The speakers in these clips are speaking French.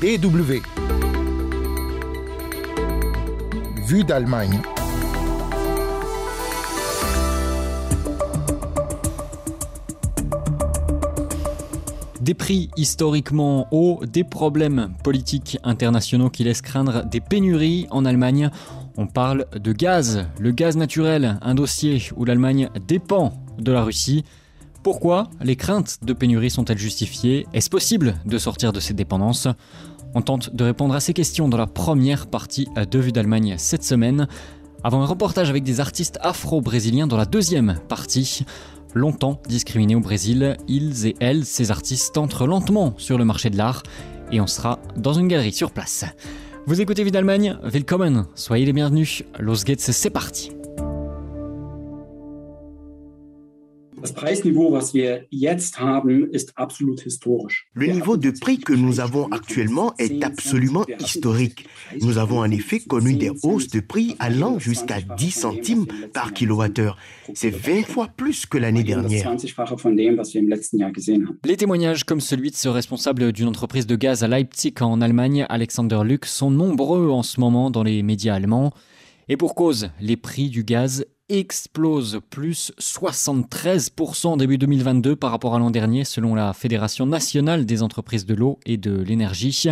DW. Vue d'Allemagne. Des prix historiquement hauts, des problèmes politiques internationaux qui laissent craindre des pénuries en Allemagne. On parle de gaz, le gaz naturel, un dossier où l'Allemagne dépend de la Russie. Pourquoi les craintes de pénurie sont-elles justifiées Est-ce possible de sortir de ces dépendances On tente de répondre à ces questions dans la première partie de Vue d'Allemagne cette semaine, avant un reportage avec des artistes afro-brésiliens dans la deuxième partie. Longtemps discriminés au Brésil, ils et elles, ces artistes, entrent lentement sur le marché de l'art et on sera dans une galerie sur place. Vous écoutez Vue d'Allemagne, willkommen, soyez les bienvenus, Los Gates, c'est parti Le niveau de prix que nous avons actuellement est absolument historique. Nous avons en effet connu des hausses de prix allant jusqu'à 10 centimes par kilowattheure. C'est 20 fois plus que l'année dernière. Les témoignages comme celui de ce responsable d'une entreprise de gaz à Leipzig en Allemagne, Alexander Luck, sont nombreux en ce moment dans les médias allemands. Et pour cause, les prix du gaz explose, plus 73% début 2022 par rapport à l'an dernier selon la Fédération nationale des entreprises de l'eau et de l'énergie.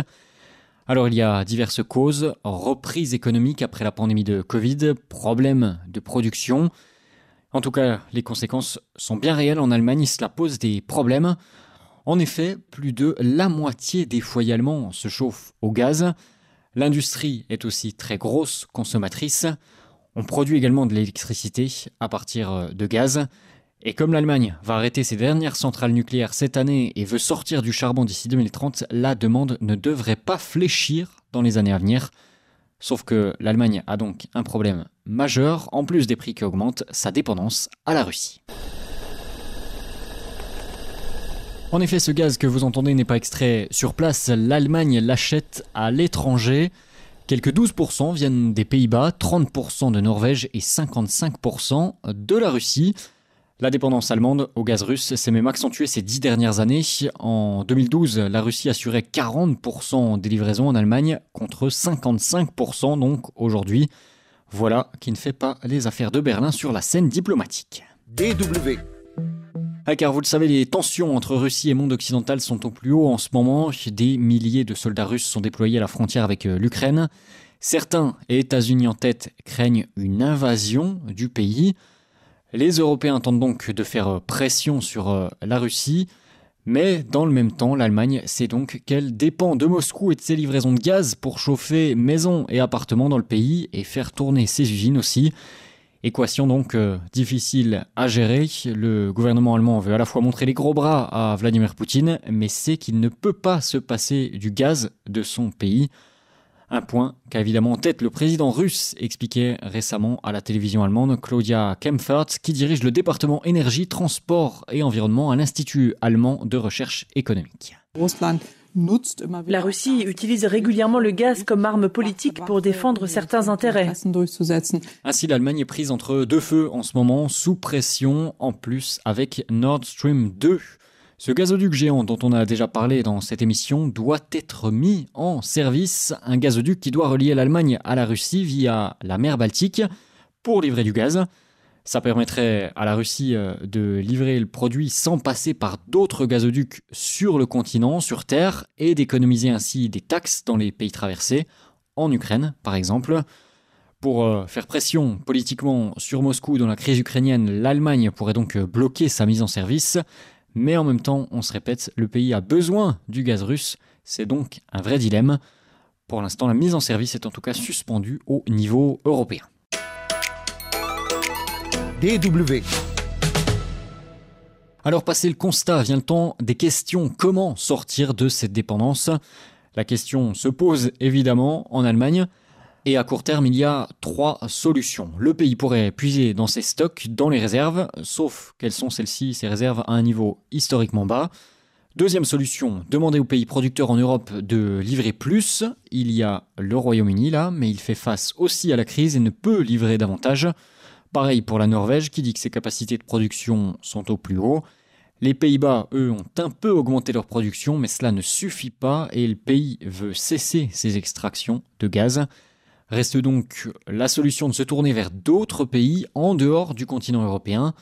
Alors il y a diverses causes, reprise économique après la pandémie de Covid, problèmes de production. En tout cas, les conséquences sont bien réelles en Allemagne, cela pose des problèmes. En effet, plus de la moitié des foyers allemands se chauffent au gaz. L'industrie est aussi très grosse consommatrice. On produit également de l'électricité à partir euh, de gaz. Et comme l'Allemagne va arrêter ses dernières centrales nucléaires cette année et veut sortir du charbon d'ici 2030, la demande ne devrait pas fléchir dans les années à venir. Sauf que l'Allemagne a donc un problème majeur, en plus des prix qui augmentent, sa dépendance à la Russie. En effet, ce gaz que vous entendez n'est pas extrait sur place, l'Allemagne l'achète à l'étranger. Quelques 12% viennent des Pays-Bas, 30% de Norvège et 55% de la Russie. La dépendance allemande au gaz russe s'est même accentuée ces dix dernières années. En 2012, la Russie assurait 40% des livraisons en Allemagne contre 55% donc aujourd'hui. Voilà qui ne fait pas les affaires de Berlin sur la scène diplomatique. DW. Ah, car vous le savez, les tensions entre Russie et monde occidental sont au plus haut en ce moment. Des milliers de soldats russes sont déployés à la frontière avec euh, l'Ukraine. Certains, États-Unis en tête, craignent une invasion du pays. Les Européens tentent donc de faire euh, pression sur euh, la Russie. Mais dans le même temps, l'Allemagne sait donc qu'elle dépend de Moscou et de ses livraisons de gaz pour chauffer maisons et appartements dans le pays et faire tourner ses usines aussi. Équation donc euh, difficile à gérer. Le gouvernement allemand veut à la fois montrer les gros bras à Vladimir Poutine, mais sait qu'il ne peut pas se passer du gaz de son pays. Un point qu'a évidemment en tête le président russe, expliquait récemment à la télévision allemande Claudia Kempfert, qui dirige le département énergie, transport et environnement à l'Institut allemand de recherche économique. La Russie utilise régulièrement le gaz comme arme politique pour défendre certains intérêts. Ainsi, l'Allemagne est prise entre deux feux en ce moment, sous pression, en plus avec Nord Stream 2. Ce gazoduc géant dont on a déjà parlé dans cette émission doit être mis en service, un gazoduc qui doit relier l'Allemagne à la Russie via la mer Baltique pour livrer du gaz. Ça permettrait à la Russie euh, de livrer le produit sans passer par d'autres gazoducs sur le continent, sur Terre, et d'économiser ainsi des taxes dans les pays traversés, en Ukraine par exemple. Pour euh, faire pression politiquement sur Moscou dans la crise ukrainienne, l'Allemagne pourrait donc euh, bloquer sa mise en service. Mais en même temps, on se répète, le pays a besoin du gaz russe. C'est donc un vrai dilemme. Pour l'instant, la mise en service est en tout cas suspendue au niveau européen. DW. Alors passé le constat, vient le temps des questions. Comment sortir de cette dépendance? La question se pose évidemment en Allemagne. Et à court terme, il y a trois solutions. Le pays pourrait puiser dans ses stocks, dans les réserves, sauf qu'elles sont celles-ci, ces réserves, à un niveau historiquement bas. Deuxième solution, demander aux pays producteurs en Europe de livrer plus. Il y a le Royaume-Uni là, mais il fait face aussi à la crise et ne peut livrer davantage. Pareil pour la Norvège qui dit que ses capacités de production sont au plus haut. Les Pays-Bas, eux, ont un peu augmenté leur production, mais cela ne suffit pas et le pays veut cesser ses extractions de gaz. Reste donc la solution de se tourner vers d'autres pays en dehors du continent européen,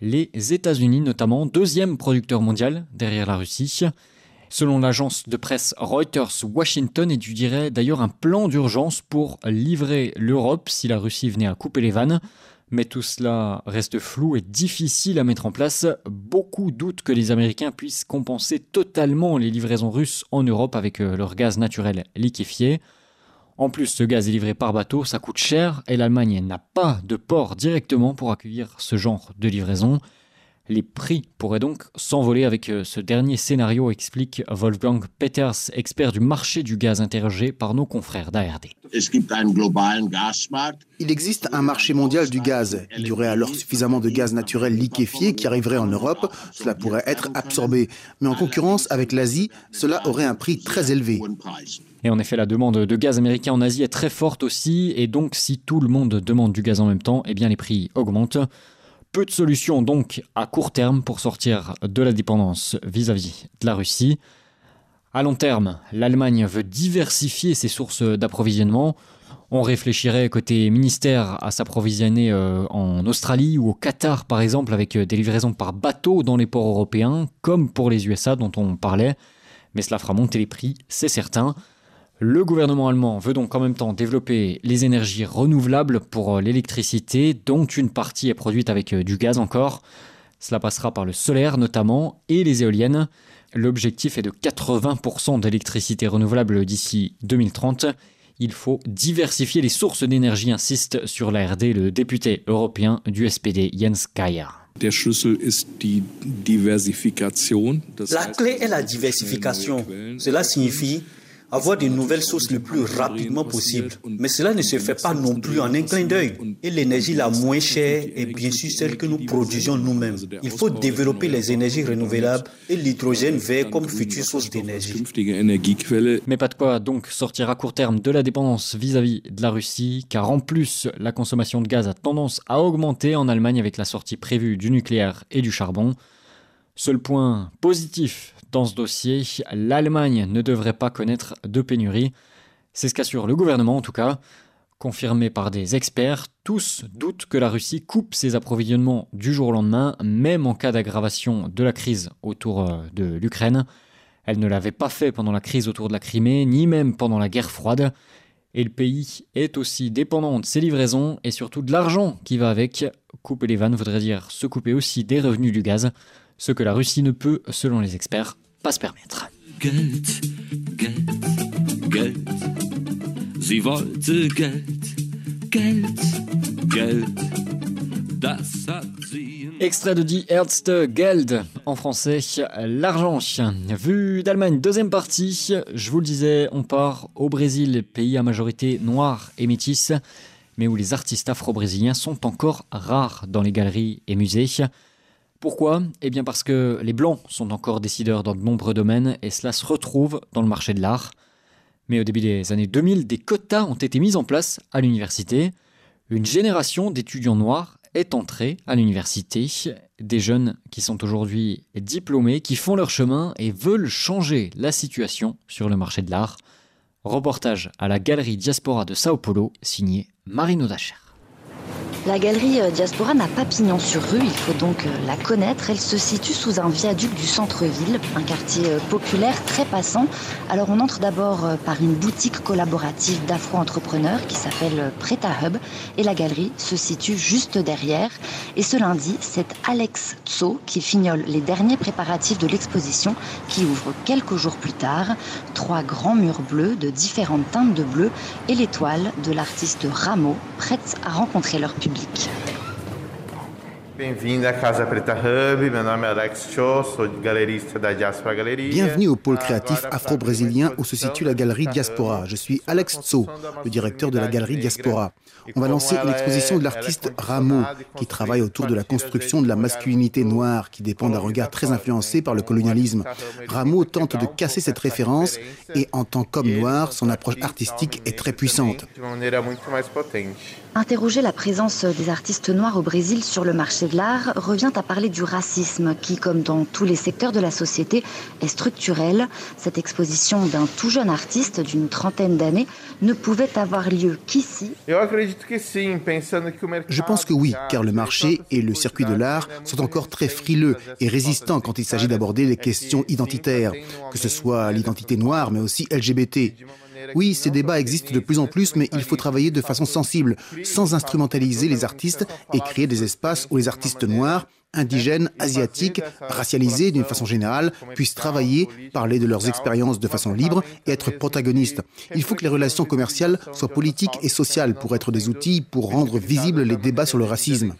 les États-Unis notamment, deuxième producteur mondial derrière la Russie. Selon l'agence de presse Reuters, Washington étudierait d'ailleurs un plan d'urgence pour livrer l'Europe si la Russie venait à couper les vannes. Mais tout cela reste flou et difficile à mettre en place. Beaucoup doutent que les Américains puissent compenser totalement les livraisons russes en Europe avec euh, leur gaz naturel liquéfié. En plus, ce gaz est livré par bateau, ça coûte cher et l'Allemagne n'a pas de port directement pour accueillir ce genre de livraison. Les prix pourraient donc s'envoler avec euh, ce dernier scénario, explique Wolfgang Peters, expert du marché du gaz interrogé par nos confrères d'ARD. Il existe un marché mondial du gaz. Il y aurait alors suffisamment de gaz naturel liquéfié qui arriverait en Europe. Cela pourrait être absorbé. Mais en concurrence avec l'Asie, cela aurait un prix très élevé. Et en effet, la demande de gaz américain en Asie est très forte aussi. Et donc, si tout le monde demande du gaz en même temps, eh bien les prix augmentent. Peu de solutions donc à court terme pour sortir de la dépendance vis-à-vis de la Russie. À long terme, l'Allemagne veut diversifier ses sources d'approvisionnement. On réfléchirait côté ministère à s'approvisionner euh, en Australie ou au Qatar par exemple avec euh, des livraisons par bateau dans les ports européens comme pour les USA dont on parlait. Mais cela fera monter les prix, c'est certain. Le gouvernement allemand veut donc en même temps développer les énergies renouvelables pour euh, l'électricité, dont une partie est produite avec euh, du gaz encore. Cela passera par le solaire notamment et les éoliennes. L'objectif est de 80% d'électricité renouvelable d'ici 2030. Il faut diversifier les sources d'énergie, insiste sur l'ARD le député européen du SPD Jens Kaya. La clé est la diversification. Cela signifie avoir de nouvelles sources le plus rapidement possible. Mais cela ne se fait pas non plus en un clin d'œil. Et l'énergie la moins chère est bien sûr celle que nous produisons nous-mêmes. Il faut développer les énergies renouvelables et l'hydrogène vert comme future source d'énergie. Mais pas de quoi donc sortir à court terme de la dépendance vis-à-vis de la Russie, car en plus la consommation de gaz a tendance à augmenter en Allemagne avec la sortie prévue du nucléaire et du charbon. Seul point positif dans ce dossier, l'Allemagne ne devrait pas connaître de pénurie. C'est ce qu'assure le gouvernement en tout cas. Confirmé par des experts, tous doutent que la Russie coupe ses approvisionnements du jour au lendemain, même en cas d'aggravation de la crise autour euh, de l'Ukraine. Elle ne l'avait pas fait pendant la crise autour de la Crimée, ni même pendant la guerre froide. Et le pays est aussi dépendant de ses livraisons et surtout de l'argent qui va avec. Couper les vannes voudrait dire se couper aussi des revenus du gaz ce que la Russie ne peut, selon les experts, pas se permettre. Extrait de Die Ärzte Geld, en français, l'argent. Vue d'Allemagne, deuxième partie, je vous le disais, on part au Brésil, pays à majorité noire et métisse, mais où les artistes afro-brésiliens sont encore rares dans les galeries et musées. Pourquoi? Eh bien parce que les Blancs sont encore décideurs dans de nombreux domaines et cela se retrouve dans le marché de l'art. Mais au début des années 2000, des quotas ont été mis en place à l'université. Une génération d'étudiants noirs est entrée à l'université, des jeunes qui sont aujourd'hui diplômés, qui font leur chemin et veulent changer la situation sur le marché de l'art. Reportage à la galerie Diaspora de Sao Paulo, signé Marino Dacher. La galerie euh, Diaspora n'a pas pignon sur rue, il faut donc euh, la connaître. Elle se situe sous un viaduc du centre-ville, un quartier euh, populaire très passant. Alors on entre d'abord par une boutique collaborative d'afro-entrepreneurs qui s'appelle Preta Hub et la galerie se situe juste derrière. Et ce lundi, c'est Alex Tso qui fignole les derniers préparatifs de l'exposition qui ouvre quelques jours plus tard. Trois grands murs bleus de différentes teintes de bleu et l'étoile de l'artiste Rameau, prête à rencontrer leur public public. Bienvenue au pôle créatif afro-brésilien où se situe la galerie Diaspora. Je suis Alex Tso, le directeur de la galerie Diaspora. On va lancer l'exposition de l'artiste Rameau, qui travaille autour de la construction de la masculinité noire, qui dépend d'un regard très influencé par le colonialisme. Rameau tente de casser cette référence et en tant qu'homme noir, son approche artistique est très puissante. Interroger la présence des artistes noirs au Brésil sur le marché de l'art revient à parler du racisme qui, comme dans tous les secteurs de la société, est structurel. Cette exposition d'un tout jeune artiste d'une trentaine d'années ne pouvait avoir lieu qu'ici. Je pense que oui, car le marché et le circuit de l'art sont encore très frileux et résistants quand il s'agit d'aborder les questions identitaires, que ce soit l'identité noire, mais aussi LGBT. Oui, ces débats existent de plus en plus, mais il faut travailler de façon sensible, sans instrumentaliser les artistes et créer des espaces où les artistes noirs, indigènes, asiatiques, racialisés d'une façon générale, puissent travailler, parler de leurs expériences de façon libre et être protagonistes. Il faut que les relations commerciales soient politiques et sociales pour être des outils pour rendre visibles les débats sur le racisme.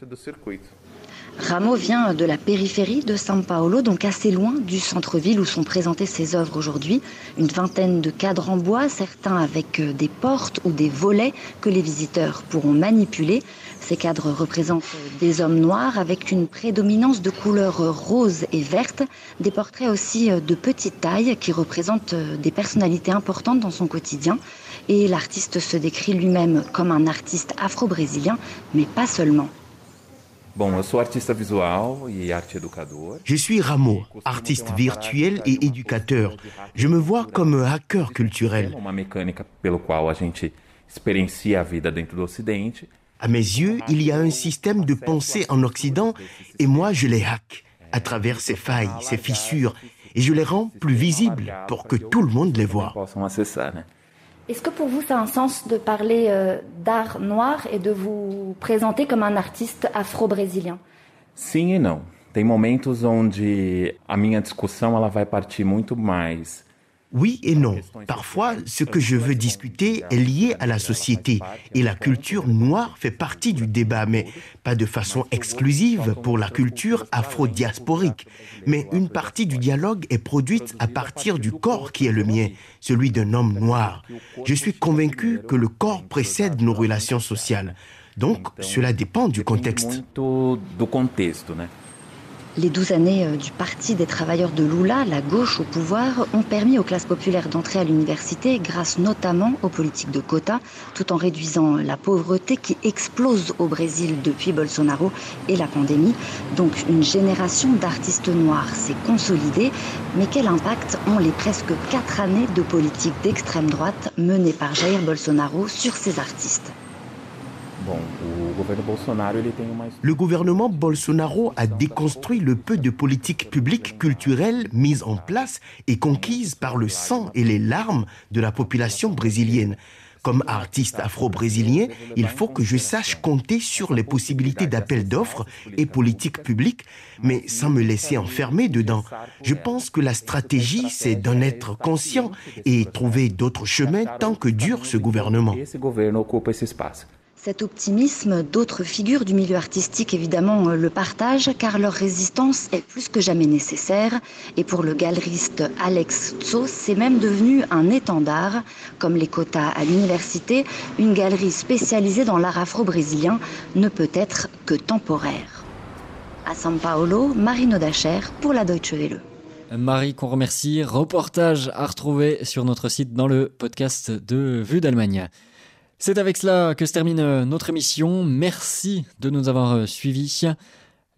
Rameau vient de la périphérie de São Paulo, donc assez loin du centre-ville où sont présentées ses œuvres aujourd'hui. Une vingtaine de cadres en bois, certains avec euh, des portes ou des volets que les visiteurs pourront manipuler. Ces cadres représentent des hommes noirs avec une prédominance de couleurs roses et vertes, des portraits aussi euh, de petite taille qui représentent euh, des personnalités importantes dans son quotidien. Et l'artiste se décrit lui-même comme un artiste afro-brésilien, mais pas seulement. E Je suis Rameau, artiste virtuel et éducateur. Je me vois comme un hacker culturel. À mes yeux, il y a un système de pensée en Occident et moi je les hack à travers ces failles, ces fissures et je les rends plus visibles pour que tout le monde les voit. Est-ce que pour vous, ça a un sens de parler euh, d'art noir et de vous présenter comme un artiste afro-brésilien? Sim e não. Tem momentos onde a minha discussão ela vai partir muito mais oui et non. Parfois, ce que je veux discuter est lié à la société et la culture noire fait partie du débat, mais pas de façon exclusive pour la culture afro-diasporique. Mais une partie du dialogue est produite à partir du corps qui est le mien, celui d'un homme noir. Je suis convaincu que le corps précède nos relations sociales. Donc, cela dépend du contexte. Les douze années euh, du Parti des travailleurs de Lula, la gauche au pouvoir, ont permis aux classes populaires d'entrer à l'université grâce notamment aux politiques de quotas, tout en réduisant la pauvreté qui explose au Brésil depuis Bolsonaro et la pandémie. Donc une génération d'artistes noirs s'est consolidée, mais quel impact ont les presque quatre années de politique d'extrême droite menées par Jair Bolsonaro sur ces artistes? Le gouvernement Bolsonaro a déconstruit le peu de politiques publiques culturelles mises en place et conquises par le sang et les larmes de la population brésilienne. Comme artiste afro-brésilien, il faut que je sache compter sur les possibilités d'appel d'offres et politiques publiques, mais sans me laisser enfermer dedans. Je pense que la stratégie, c'est d'en être conscient et trouver d'autres chemins tant que dure ce gouvernement. Cet optimisme, d'autres figures du milieu artistique évidemment euh, le partagent car leur résistance est plus que jamais nécessaire et pour le galeriste Alex Tso, c'est même devenu un étendard. Comme les quotas à l'université, une galerie spécialisée dans l'art afro-brésilien ne peut être que temporaire. À São Paulo, Marino Dacher pour la Deutsche Welle. Marie, qu'on remercie. Reportage à retrouver sur notre site dans le podcast de Vue d'Allemagne. C'est avec cela que se termine euh, notre émission. Merci de nous avoir euh, suivis.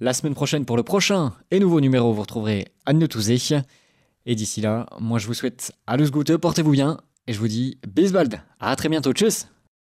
La semaine prochaine pour le prochain et nouveau numéro, vous retrouverez Anne Touzé. Et d'ici là, moi je vous souhaite à Gute, portez-vous bien et je vous dis bis bald. À très bientôt, tchuss